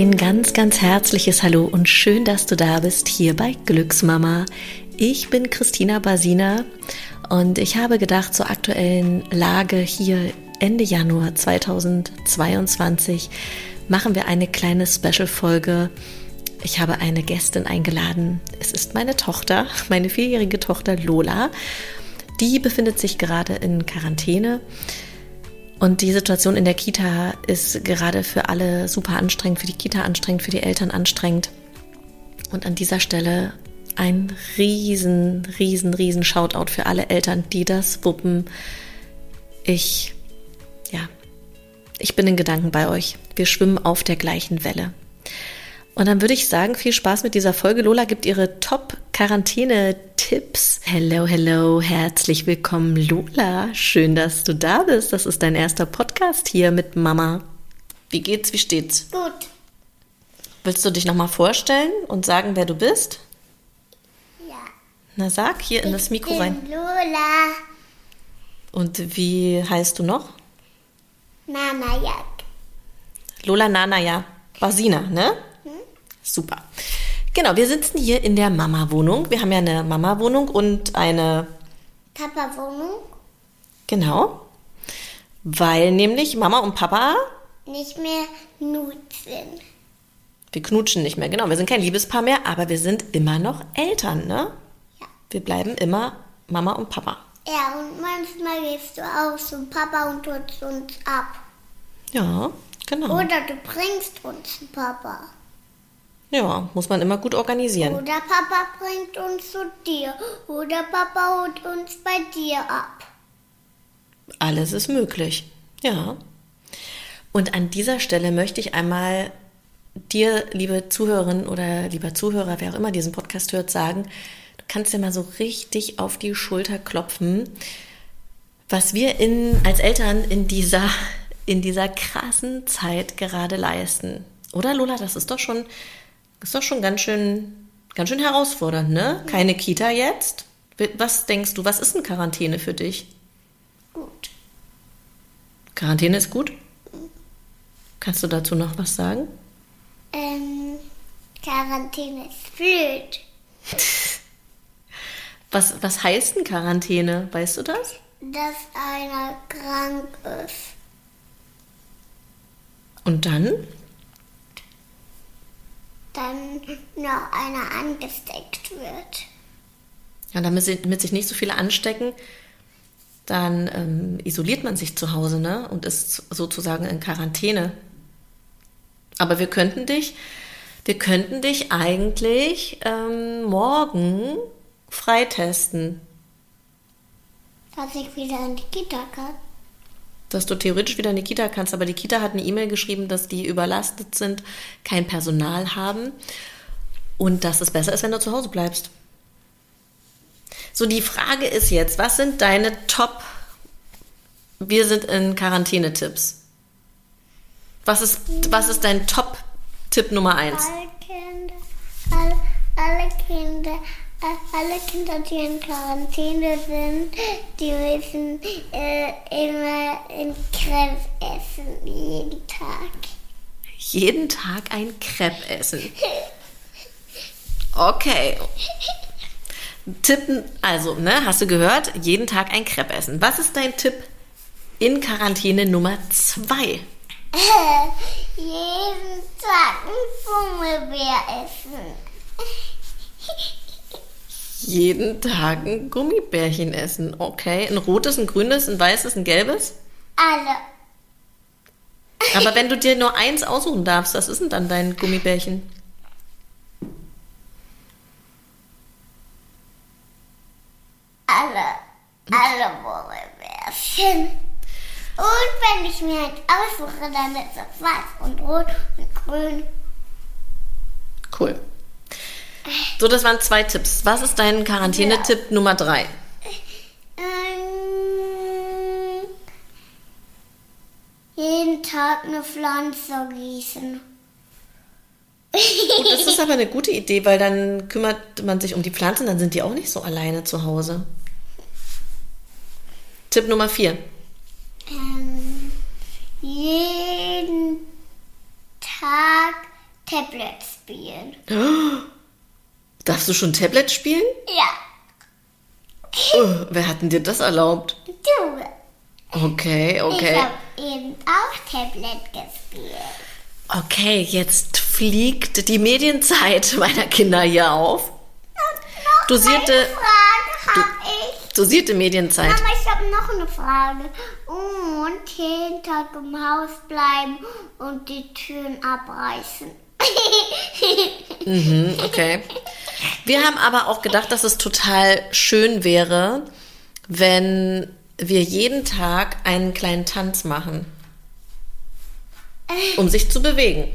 Ein ganz, ganz herzliches Hallo und schön, dass du da bist hier bei Glücksmama. Ich bin Christina Basina und ich habe gedacht, zur aktuellen Lage hier Ende Januar 2022 machen wir eine kleine Special-Folge. Ich habe eine Gästin eingeladen. Es ist meine Tochter, meine vierjährige Tochter Lola. Die befindet sich gerade in Quarantäne. Und die Situation in der Kita ist gerade für alle super anstrengend, für die Kita anstrengend, für die Eltern anstrengend. Und an dieser Stelle ein riesen, riesen, riesen Shoutout für alle Eltern, die das wuppen. Ich, ja, ich bin in Gedanken bei euch. Wir schwimmen auf der gleichen Welle. Und dann würde ich sagen, viel Spaß mit dieser Folge. Lola gibt ihre Top-Quarantäne-Tipps. Hello, hello, herzlich willkommen, Lola. Schön, dass du da bist. Das ist dein erster Podcast hier mit Mama. Wie geht's, wie steht's? Gut. Willst du dich nochmal vorstellen und sagen, wer du bist? Ja. Na, sag hier in das Mikro ich rein. bin Lola. Und wie heißt du noch? Mama Jak. Lola Nana, ja. Basina, ne? Super. Genau, wir sitzen hier in der Mama-Wohnung. Wir haben ja eine Mama-Wohnung und eine, Papa Wohnung. genau, weil nämlich Mama und Papa, Nicht mehr nutzen. wir knutschen nicht mehr, genau, wir sind kein Liebespaar mehr, aber wir sind immer noch Eltern, ne? Ja. Wir bleiben immer Mama und Papa. Ja, und manchmal gehst du auch zum Papa und holst uns ab. Ja, genau. Oder du bringst uns einen Papa. Ja, muss man immer gut organisieren. Oder Papa bringt uns zu dir. Oder Papa holt uns bei dir ab. Alles ist möglich. Ja. Und an dieser Stelle möchte ich einmal dir, liebe Zuhörerin oder lieber Zuhörer, wer auch immer diesen Podcast hört, sagen, du kannst dir mal so richtig auf die Schulter klopfen, was wir in, als Eltern in dieser, in dieser krassen Zeit gerade leisten. Oder Lola, das ist doch schon, ist doch schon ganz schön, ganz schön herausfordernd, ne? Keine Kita jetzt. Was denkst du, was ist eine Quarantäne für dich? Gut. Quarantäne ist gut? Kannst du dazu noch was sagen? Ähm, Quarantäne ist blöd. Was, was heißt denn Quarantäne? Weißt du das? Dass einer krank ist. Und dann? Dann noch einer angesteckt wird. Ja, damit, damit sich nicht so viele anstecken, dann ähm, isoliert man sich zu Hause ne? und ist sozusagen in Quarantäne. Aber wir könnten dich, wir könnten dich eigentlich ähm, morgen freitesten, Dass ich wieder in die Kita kann. Dass du theoretisch wieder in die Kita kannst. Aber die Kita hat eine E-Mail geschrieben, dass die überlastet sind, kein Personal haben und dass es besser ist, wenn du zu Hause bleibst. So, die Frage ist jetzt, was sind deine Top, wir sind in Quarantäne-Tipps? Was ist, was ist dein Top-Tipp Nummer eins? Alle Kinder, alle, alle Kinder, alle Kinder, die in Quarantäne sind, die müssen äh, immer in Krebs essen, jeden Tag. Jeden Tag ein Crepe essen. Okay. Tippen, also, ne, hast du gehört? Jeden Tag ein Crepe essen. Was ist dein Tipp in Quarantäne Nummer zwei? jeden Tag ein Gummibär essen. Jeden Tag ein Gummibärchen essen. Okay. Ein rotes, ein grünes, ein weißes, ein gelbes? Alle. Aber wenn du dir nur eins aussuchen darfst, was ist denn dann dein Gummibärchen? Alle, alle Gummibärchen. Und wenn ich mir halt aussuche, dann ist es weiß und rot und grün. Cool. So, das waren zwei Tipps. Was ist dein Quarantäne-Tipp Nummer drei? Ähm, jeden Tag eine Pflanze gießen. Gut, das ist aber eine gute Idee, weil dann kümmert man sich um die Pflanzen, dann sind die auch nicht so alleine zu Hause. Tipp Nummer vier. Ähm, jeden Tag Tablet spielen. Darfst du schon Tablet spielen? Ja. Oh, wer hat denn dir das erlaubt? Du. Okay, Ich okay. habe eben auch Tablet gespielt. Okay, jetzt fliegt die Medienzeit meiner Kinder hier auf. Dosierte, Eine Frage habe ich. dosierte Medienzeit. Mama, ich habe noch eine Frage. Und jeden Tag im Haus bleiben und die Türen abreißen. Mhm, okay. Wir haben aber auch gedacht, dass es total schön wäre, wenn wir jeden Tag einen kleinen Tanz machen, um sich zu bewegen.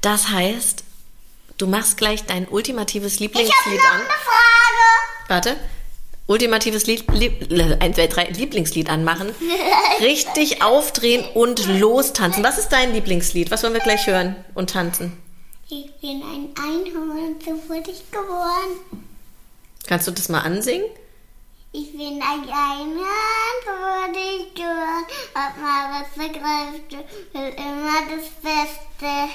Das heißt, du machst gleich dein ultimatives Ich habe Lieblingslied noch an. eine Frage. Warte. Ultimatives Lied, Lieb, 1, 2, 3, Lieblingslied anmachen. Richtig aufdrehen und lostanzen. Was ist dein Lieblingslied? Was wollen wir gleich hören und tanzen? Ich bin ein Einhorn, so wurde ich geboren. Kannst du das mal ansingen? Ich bin ein Einhorn, so wurde ich geboren. Hab mal was vergreift, will immer das Beste.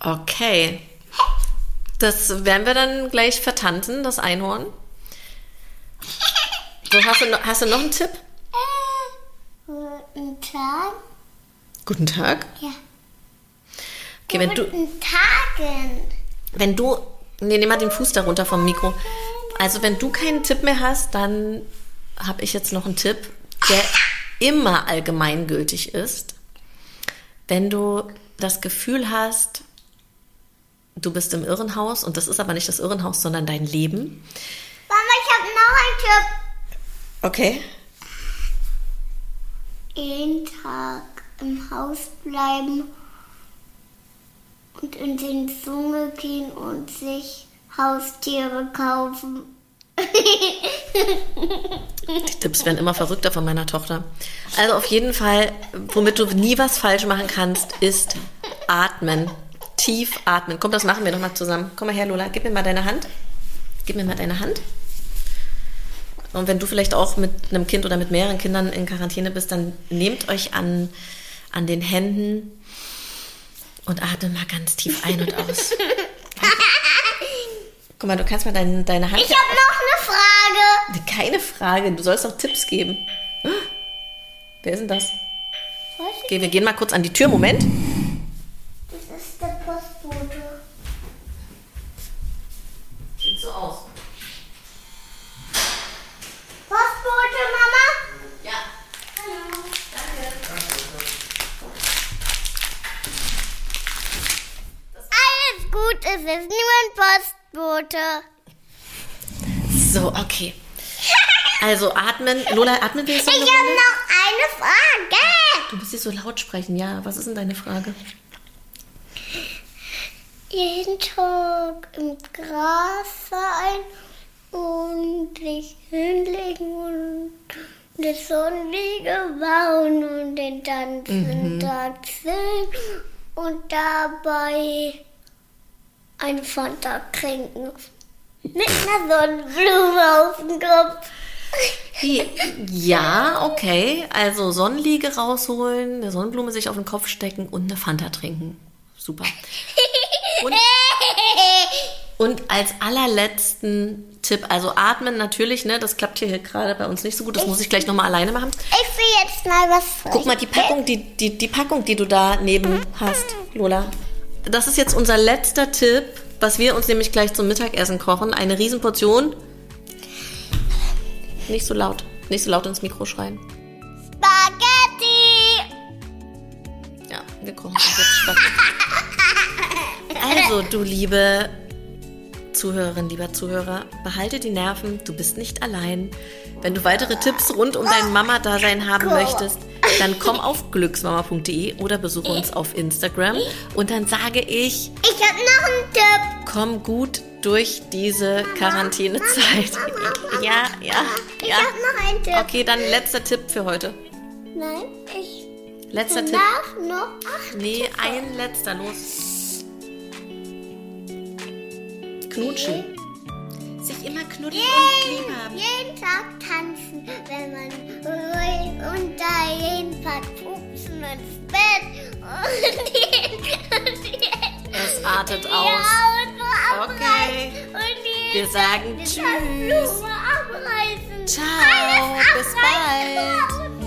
Okay. Das werden wir dann gleich vertanzen, das Einhorn. So, hast du, noch, hast du noch einen Tipp? Äh, Guten Tag. Guten Tag. Ja. Okay, wenn du, Guten Tagen. wenn du, nee, nimm mal den Fuß darunter vom Mikro. Also wenn du keinen Tipp mehr hast, dann habe ich jetzt noch einen Tipp, der immer allgemeingültig ist. Wenn du das Gefühl hast, du bist im Irrenhaus und das ist aber nicht das Irrenhaus, sondern dein Leben. Mama, ich habe noch einen Tipp. Okay. Jeden Tag im Haus bleiben und in den Dschungel gehen und sich Haustiere kaufen. Die Tipps werden immer verrückter von meiner Tochter. Also auf jeden Fall, womit du nie was falsch machen kannst, ist atmen. Tief atmen. Komm, das machen wir doch mal zusammen. Komm mal her, Lola. Gib mir mal deine Hand. Gib mir mal deine Hand. Und wenn du vielleicht auch mit einem Kind oder mit mehreren Kindern in Quarantäne bist, dann nehmt euch an, an den Händen und atmet mal ganz tief ein und aus. Guck mal, du kannst mal dein, deine Hand. Ich habe noch eine Frage. Keine Frage, du sollst doch Tipps geben. Wer ist denn das? Okay, wir gehen mal kurz an die Tür. Moment. Das ist der Postbote. Sieht so aus. Postbote, Mama? Ja. Hallo. Alles gut, es ist nur Postbote. So, okay. Also atmen. Lola, atmen wir jetzt noch Ich habe noch eine Frage. Du musst hier so laut sprechen. Ja, was ist denn deine Frage? Jeden Tag im Gras sein und sich hinlegen und eine Sonnenliege bauen und den Tanzen tanzen und dabei eine Fanta trinken. Mit einer Sonnenblume auf dem Kopf. Ja, okay. Also Sonnenliege rausholen, eine Sonnenblume sich auf den Kopf stecken und eine Fanta trinken. Super. Und, und als allerletzten Tipp, also atmen natürlich, ne, das klappt hier gerade bei uns nicht so gut, das muss ich gleich nochmal alleine machen. Ich will jetzt mal was Guck mal, die Packung, die, die, die Packung, die du da neben hast, Lola. Das ist jetzt unser letzter Tipp, was wir uns nämlich gleich zum Mittagessen kochen. Eine Riesenportion. Nicht so laut. Nicht so laut ins Mikro schreien. Spaghetti. Ja, wir kochen uns jetzt Spaghetti. Also, du liebe Zuhörerin, lieber Zuhörer, behalte die Nerven, du bist nicht allein. Wenn du weitere Tipps rund um dein Mama-Dasein haben möchtest, dann komm auf glücksmama.de oder besuche uns auf Instagram und dann sage ich, Ich habe noch einen Tipp. komm gut durch diese Quarantänezeit. Ja, ja, Ich ja. habe noch einen Tipp. Okay, dann letzter Tipp für heute. Nein, ich Letzter Tipp. noch acht. Nee, ein letzter, los. Knutschen sich immer knuddeln jeden, und lieb haben. Jeden Tag tanzen, wenn man ruhig und da jeden Tag pupsen ins Bett und jeden, Es artet aus. Ja, okay. Wir sagen Tschüss. Ciao, bis bald.